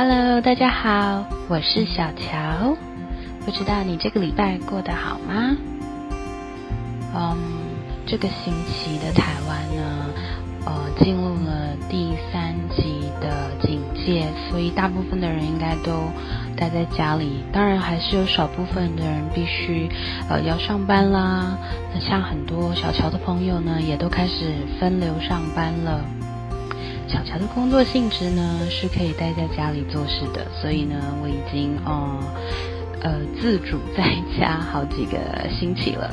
Hello，大家好，我是小乔。不知道你这个礼拜过得好吗？嗯，这个星期的台湾呢，呃，进入了第三级的警戒，所以大部分的人应该都待在家里。当然，还是有少部分的人必须呃要上班啦。那像很多小乔的朋友呢，也都开始分流上班了。小乔的工作性质呢，是可以待在家里做事的，所以呢，我已经哦呃自主在家好几个星期了。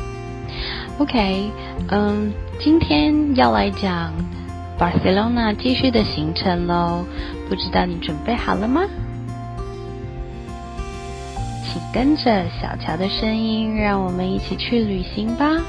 OK，嗯，今天要来讲 Barcelona 继续的行程喽，不知道你准备好了吗？请跟着小乔的声音，让我们一起去旅行吧。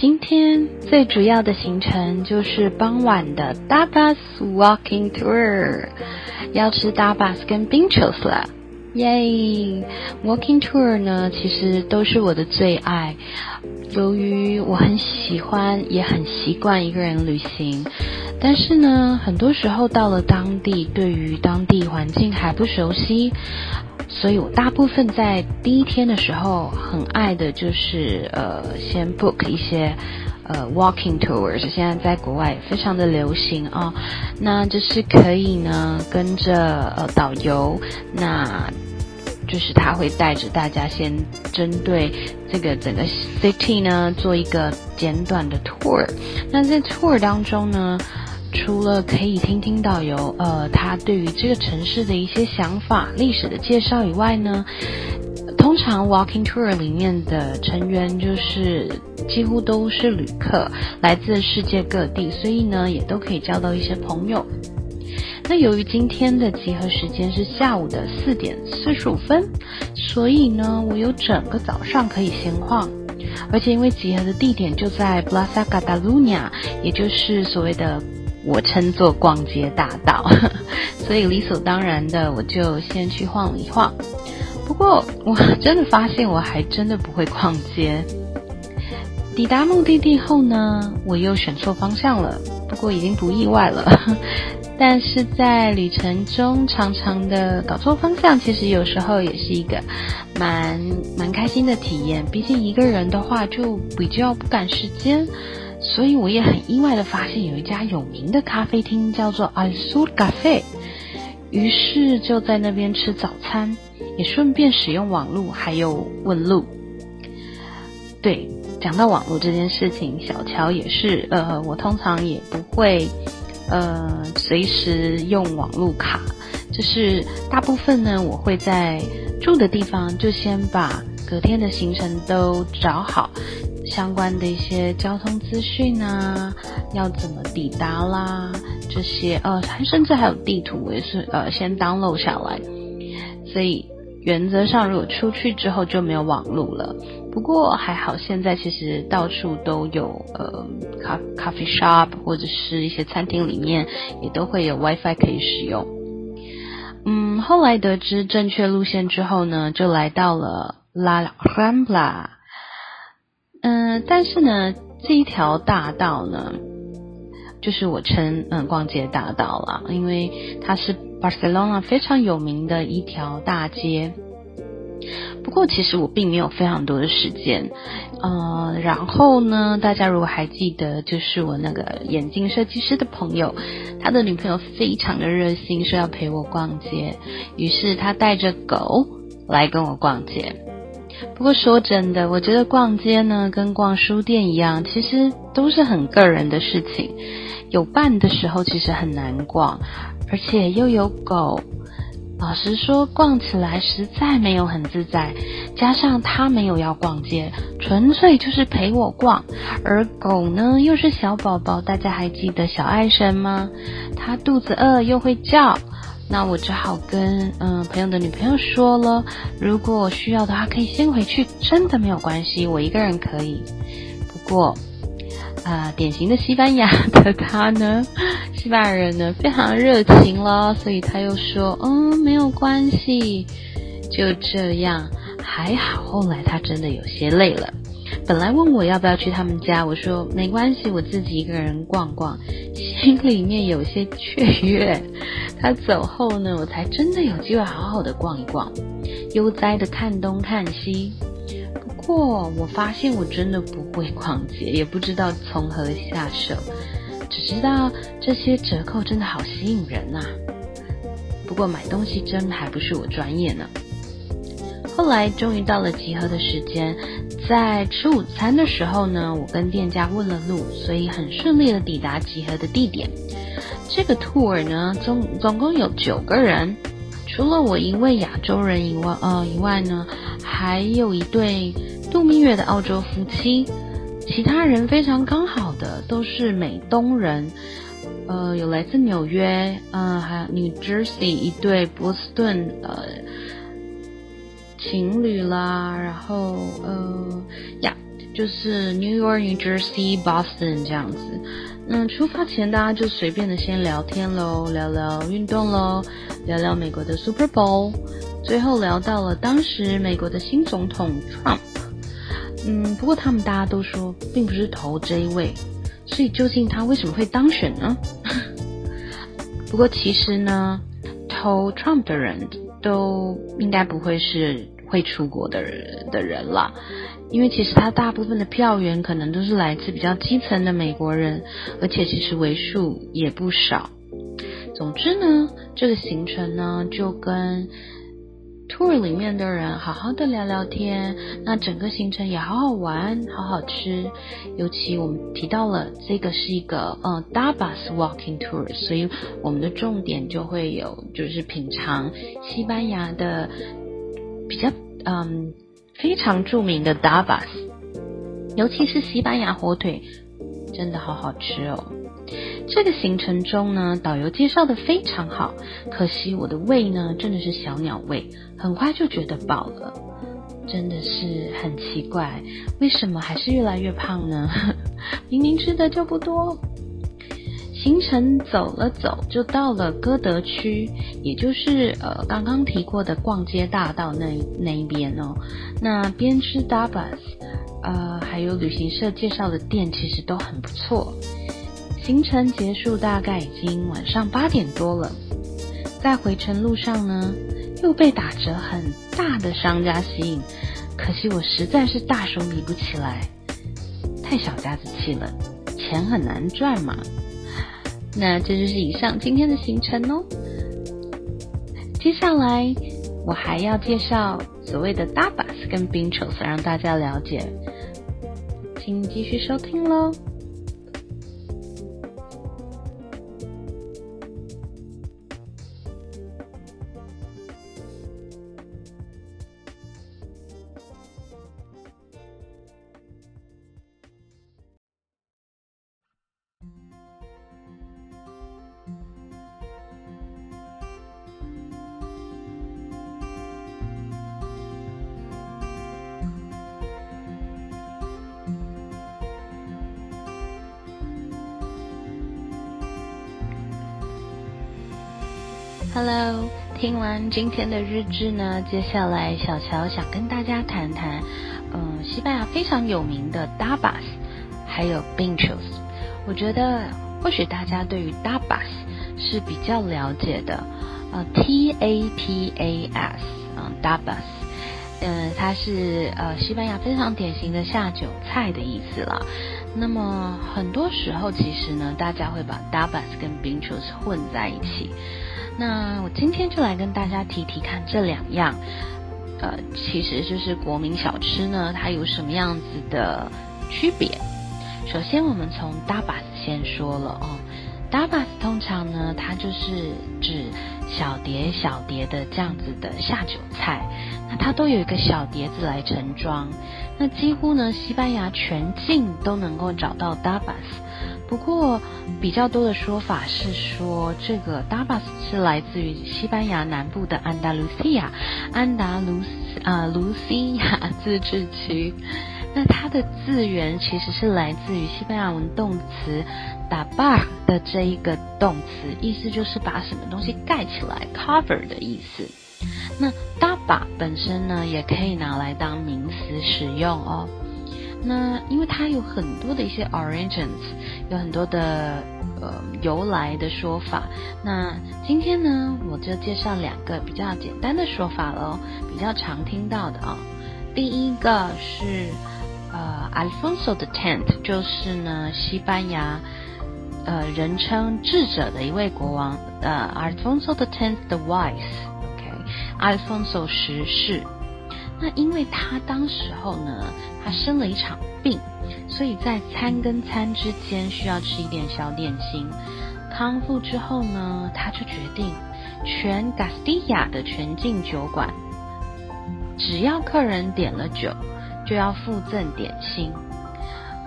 今天最主要的行程就是傍晚的 Dabas Walking Tour，要吃 Dabas 跟 Binchos 了，耶！Walking Tour 呢，其实都是我的最爱。由于我很喜欢，也很习惯一个人旅行，但是呢，很多时候到了当地，对于当地环境还不熟悉，所以我大部分在第一天的时候，很爱的就是呃，先 book 一些呃 walking tours，现在在国外非常的流行啊，那就是可以呢跟着呃导游那。就是他会带着大家先针对这个整个 city 呢做一个简短的 tour。那在 tour 当中呢，除了可以听听导游呃他对于这个城市的一些想法、历史的介绍以外呢，通常 walking tour 里面的成员就是几乎都是旅客，来自世界各地，所以呢也都可以交到一些朋友。那由于今天的集合时间是下午的四点四十五分，所以呢，我有整个早上可以闲晃，而且因为集合的地点就在 Plaza Catalunya，也就是所谓的我称作逛街大道，所以理所当然的我就先去晃一晃。不过我真的发现我还真的不会逛街。抵达目的地后呢，我又选错方向了，不过已经不意外了。但是在旅程中，常常的搞错方向，其实有时候也是一个蛮蛮开心的体验。毕竟一个人的话，就比较不赶时间，所以我也很意外的发现有一家有名的咖啡厅叫做 Al Sur Cafe，于是就在那边吃早餐，也顺便使用网络，还有问路。对，讲到网络这件事情，小乔也是，呃，我通常也不会。呃，随时用网路卡，就是大部分呢，我会在住的地方就先把隔天的行程都找好，相关的一些交通资讯啊，要怎么抵达啦，这些呃，甚至还有地图，我也是呃先 download 下来，所以。原则上，如果出去之后就没有网路了。不过还好，现在其实到处都有呃咖咖啡 shop 或者是一些餐厅里面也都会有 WiFi 可以使用。嗯，后来得知正确路线之后呢，就来到了 La Rambla。嗯，但是呢，这一条大道呢，就是我称嗯逛街大道了，因为它是。Barcelona 非常有名的一条大街，不过其实我并没有非常多的时间，呃，然后呢，大家如果还记得，就是我那个眼镜设计师的朋友，他的女朋友非常的热心，说要陪我逛街，于是他带着狗来跟我逛街。不过说真的，我觉得逛街呢，跟逛书店一样，其实都是很个人的事情，有伴的时候其实很难逛。而且又有狗，老实说，逛起来实在没有很自在，加上他没有要逛街，纯粹就是陪我逛。而狗呢，又是小宝宝，大家还记得小爱神吗？它肚子饿又会叫，那我只好跟嗯朋友的女朋友说了，如果需要的话，可以先回去，真的没有关系，我一个人可以。不过。啊，典型的西班牙的他呢，西班牙人呢非常热情了，所以他又说，嗯，没有关系，就这样，还好。后来他真的有些累了，本来问我要不要去他们家，我说没关系，我自己一个人逛逛，心里面有些雀跃。他走后呢，我才真的有机会好好的逛一逛，悠哉的看东看西。不过我发现我真的不会逛街，也不知道从何下手，只知道这些折扣真的好吸引人呐。不过买东西真的还不是我专业呢。后来终于到了集合的时间，在吃午餐的时候呢，我跟店家问了路，所以很顺利的抵达集合的地点。这个 tour 呢，总总共有九个人，除了我一位亚洲人以外，呃以外呢，还有一对。度蜜月的澳洲夫妻，其他人非常刚好的都是美东人，呃，有来自纽约，嗯，还有 New Jersey 一对波士顿呃情侣啦，然后呃呀，就是 New York、New Jersey、Boston 这样子。嗯，出发前大家就随便的先聊天喽，聊聊运动喽，聊聊美国的 Super Bowl，最后聊到了当时美国的新总统 Trump。嗯，不过他们大家都说，并不是投这一位，所以究竟他为什么会当选呢？不过其实呢，投 Trump 的人都应该不会是会出国的人的人了，因为其实他大部分的票源可能都是来自比较基层的美国人，而且其实为数也不少。总之呢，这个行程呢就跟。Tour 里面的人好好的聊聊天，那整个行程也好好玩，好好吃。尤其我们提到了这个是一个嗯 Dabas walking tour，所以我们的重点就会有就是品尝西班牙的比较嗯非常著名的 Dabas，尤其是西班牙火腿，真的好好吃哦。这个行程中呢，导游介绍的非常好，可惜我的胃呢真的是小鸟胃，很快就觉得饱了，真的是很奇怪，为什么还是越来越胖呢？明明吃的就不多。行程走了走，就到了歌德区，也就是呃刚刚提过的逛街大道那那一边哦。那边吃 Dabas，呃还有旅行社介绍的店，其实都很不错。行程结束，大概已经晚上八点多了。在回程路上呢，又被打折很大的商家吸引，可惜我实在是大手比不起来，太小家子气了，钱很难赚嘛。那这就是以上今天的行程哦。接下来我还要介绍所谓的 Dabas 跟宾车让大家了解，请继续收听喽。Hello，听完今天的日志呢，接下来小乔想跟大家谈谈，嗯，西班牙非常有名的 Dabas，还有 Binchos。我觉得或许大家对于 Dabas 是比较了解的，呃，T A P A S，嗯，Dabas，嗯，它是呃西班牙非常典型的下酒菜的意思了。那么很多时候其实呢，大家会把 Dabas 跟 Binchos 混在一起。那我今天就来跟大家提提看这两样，呃，其实就是国民小吃呢，它有什么样子的区别？首先，我们从 Dabas 先说了哦 Dabas 通常呢，它就是指小碟小碟的这样子的下酒菜，那它都有一个小碟子来盛装。那几乎呢，西班牙全境都能够找到 Dabas。不过比较多的说法是说，这个 Dabas 是来自于西班牙南部的安达卢西亚，安达卢斯啊卢西亚自治区。那它的字源其实是来自于西班牙文动词 “dabar” 的这一个动词，意思就是把什么东西盖起来 （cover） 的意思。那 “daba” 本身呢，也可以拿来当名词使用哦。那因为它有很多的一些 origins，有很多的呃由来的说法。那今天呢，我就介绍两个比较简单的说法喽，比较常听到的啊。第一个是。呃，Alfonso the Tenth 就是呢，西班牙呃人称智者的一位国王，呃，Alfonso the Tenth the Wise，OK，Alfonso 十世。那因为他当时候呢，他生了一场病，所以在餐跟餐之间需要吃一点小点心。康复之后呢，他就决定，全 Castilla 的全境酒馆，只要客人点了酒。就要附赠点心。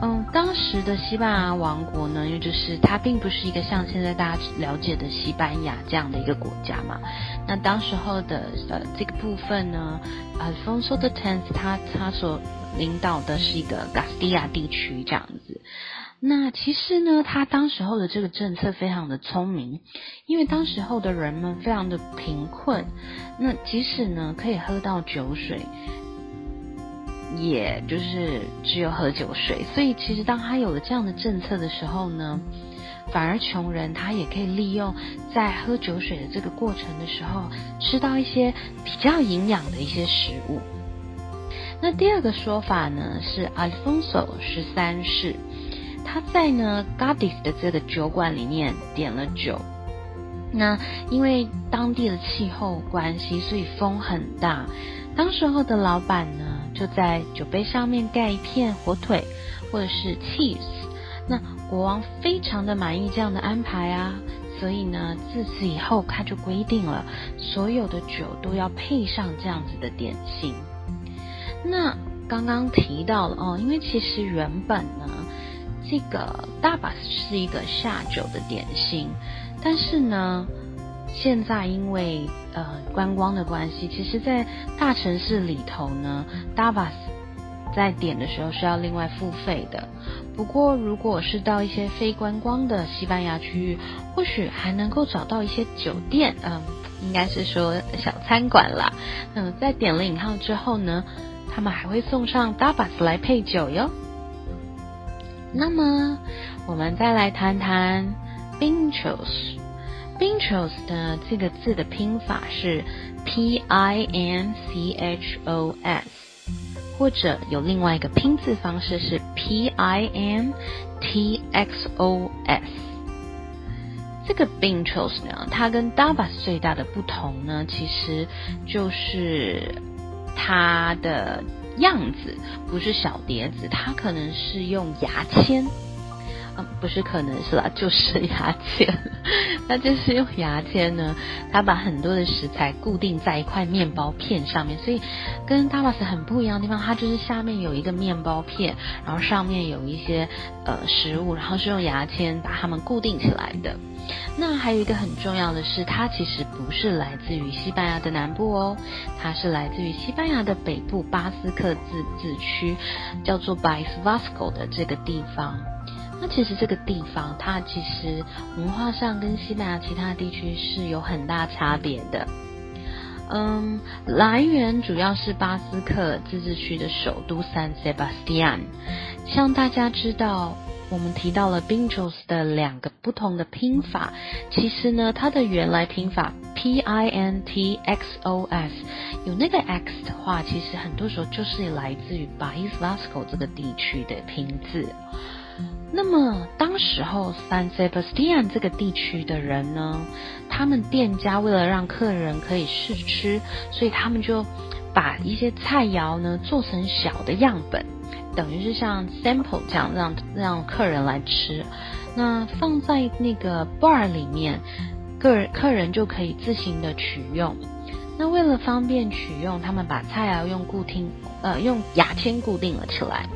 嗯，当时的西班牙王国呢，又就是它并不是一个像现在大家了解的西班牙这样的一个国家嘛。那当时候的呃这个部分呢，Alfonso the Tenth 他他所领导的是一个 Castilla 地区这样子。那其实呢，他当时候的这个政策非常的聪明，因为当时候的人们非常的贫困，那即使呢可以喝到酒水。也就是只有喝酒水，所以其实当他有了这样的政策的时候呢，反而穷人他也可以利用在喝酒水的这个过程的时候，吃到一些比较营养的一些食物。那第二个说法呢是 Alfonso 十三世，他在呢 Gardis 的这个酒馆里面点了酒，那因为当地的气候关系，所以风很大，当时候的老板呢。就在酒杯上面盖一片火腿或者是 cheese，那国王非常的满意这样的安排啊，所以呢，自此以后他就规定了所有的酒都要配上这样子的点心。那刚刚提到了哦，因为其实原本呢，这个大把是一个下酒的点心，但是呢。现在因为呃观光的关系，其实，在大城市里头呢，Dabas 在点的时候是要另外付费的。不过，如果是到一些非观光的西班牙区域，或许还能够找到一些酒店，嗯，应该是说小餐馆啦。嗯，在点了引号之后呢，他们还会送上 Dabas 来配酒哟。那么，我们再来谈谈 Pinchos。Pinchos 的这个字的拼法是 P I N C H O S，或者有另外一个拼字方式是 P I N T X O S。这个 Pinchos 呢，它跟 Dabas 最大的不同呢，其实就是它的样子不是小碟子，它可能是用牙签。嗯，不是，可能是啦，就是牙签。那就是用牙签呢，它把很多的食材固定在一块面包片上面，所以跟 t a b a s 很不一样的地方，它就是下面有一个面包片，然后上面有一些呃食物，然后是用牙签把它们固定起来的。那还有一个很重要的是，它其实不是来自于西班牙的南部哦，它是来自于西班牙的北部巴斯克自治区，叫做 Bais Vasco 的这个地方。那其实这个地方，它其实文化上跟西班牙其他地区是有很大差别的。嗯，来源主要是巴斯克自治区的首都 San Sebastian。像大家知道，我们提到了 Pinchos 的两个不同的拼法，其实呢，它的原来拼法 P I N T X O S，有那个 X 的话，其实很多时候就是来自于 Bais Vasco 这个地区的拼字。那么，当时候 San Sebastian 这个地区的人呢，他们店家为了让客人可以试吃，所以他们就把一些菜肴呢做成小的样本，等于是像 sample 这样让让客人来吃。那放在那个 bar 里面，个人客人就可以自行的取用。那为了方便取用，他们把菜肴用固定呃用牙签固定了起来。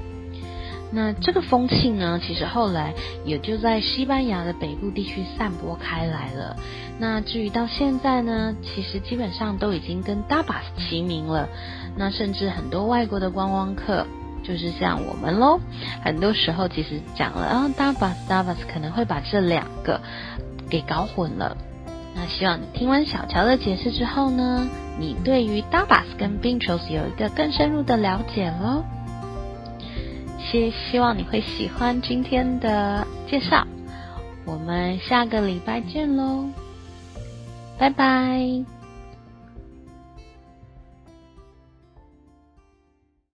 那这个风气呢，其实后来也就在西班牙的北部地区散播开来了。那至于到现在呢，其实基本上都已经跟 Dabas 齐名了。那甚至很多外国的观光客，就是像我们喽，很多时候其实讲了啊 Dabas Dabas，可能会把这两个给搞混了。那希望你听完小乔的解释之后呢，你对于 Dabas 跟 b i n t r o s 有一个更深入的了解喽。希希望你会喜欢今天的介绍，我们下个礼拜见喽，拜拜。